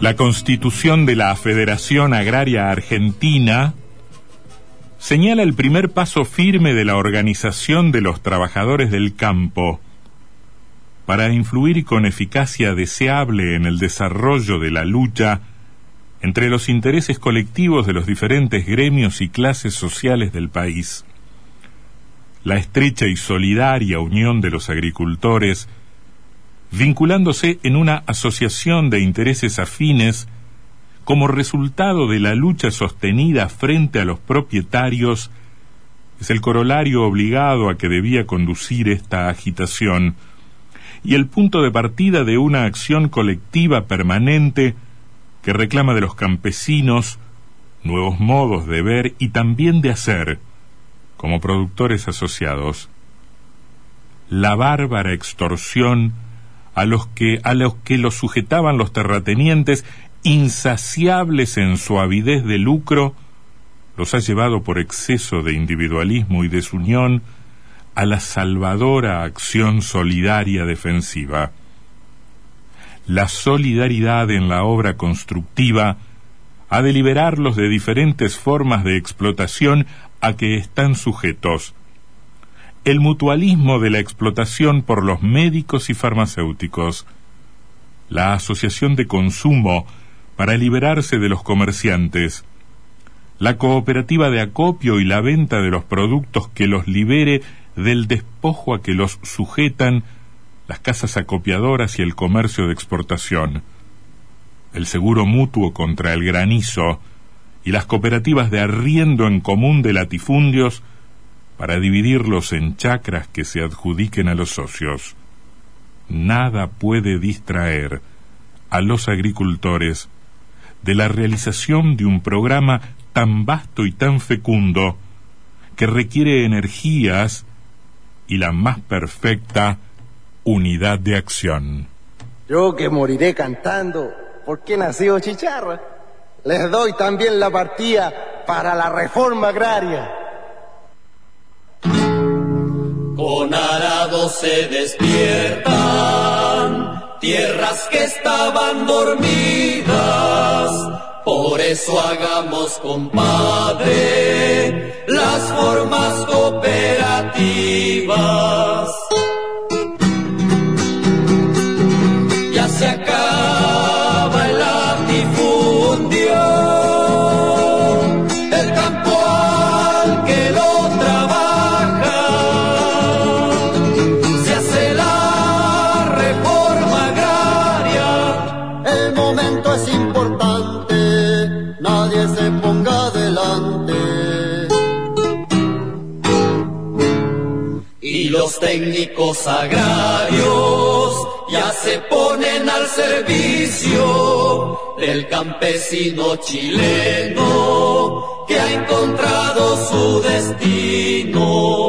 La constitución de la Federación Agraria Argentina señala el primer paso firme de la organización de los trabajadores del campo para influir con eficacia deseable en el desarrollo de la lucha entre los intereses colectivos de los diferentes gremios y clases sociales del país. La estrecha y solidaria unión de los agricultores vinculándose en una asociación de intereses afines como resultado de la lucha sostenida frente a los propietarios, es el corolario obligado a que debía conducir esta agitación y el punto de partida de una acción colectiva permanente que reclama de los campesinos nuevos modos de ver y también de hacer como productores asociados. La bárbara extorsión a los que a los que los sujetaban los terratenientes, insaciables en su avidez de lucro, los ha llevado por exceso de individualismo y desunión a la salvadora acción solidaria defensiva. La solidaridad en la obra constructiva ha de liberarlos de diferentes formas de explotación a que están sujetos, el mutualismo de la explotación por los médicos y farmacéuticos, la asociación de consumo para liberarse de los comerciantes, la cooperativa de acopio y la venta de los productos que los libere del despojo a que los sujetan las casas acopiadoras y el comercio de exportación, el seguro mutuo contra el granizo y las cooperativas de arriendo en común de latifundios para dividirlos en chacras que se adjudiquen a los socios. Nada puede distraer a los agricultores de la realización de un programa tan vasto y tan fecundo que requiere energías y la más perfecta unidad de acción. Yo que moriré cantando, porque nacido chicharra, les doy también la partida para la reforma agraria. Con arado se despiertan tierras que estaban dormidas. Por eso hagamos, compadre, las formas cooperativas. Técnicos agrarios ya se ponen al servicio del campesino chileno que ha encontrado su destino.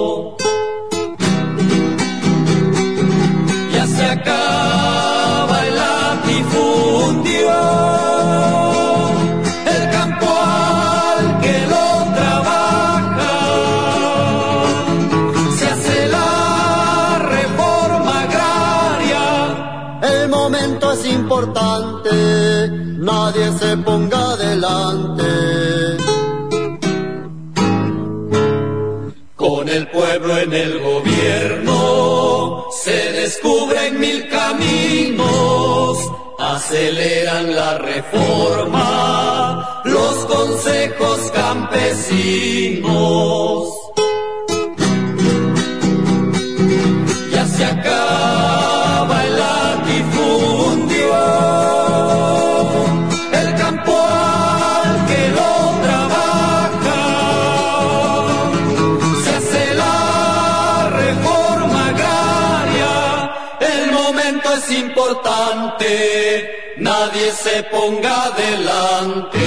Momento es importante, nadie se ponga adelante. Con el pueblo en el gobierno se descubren mil caminos, aceleran la reforma, los consejos campesinos. Es importante nadie se ponga delante.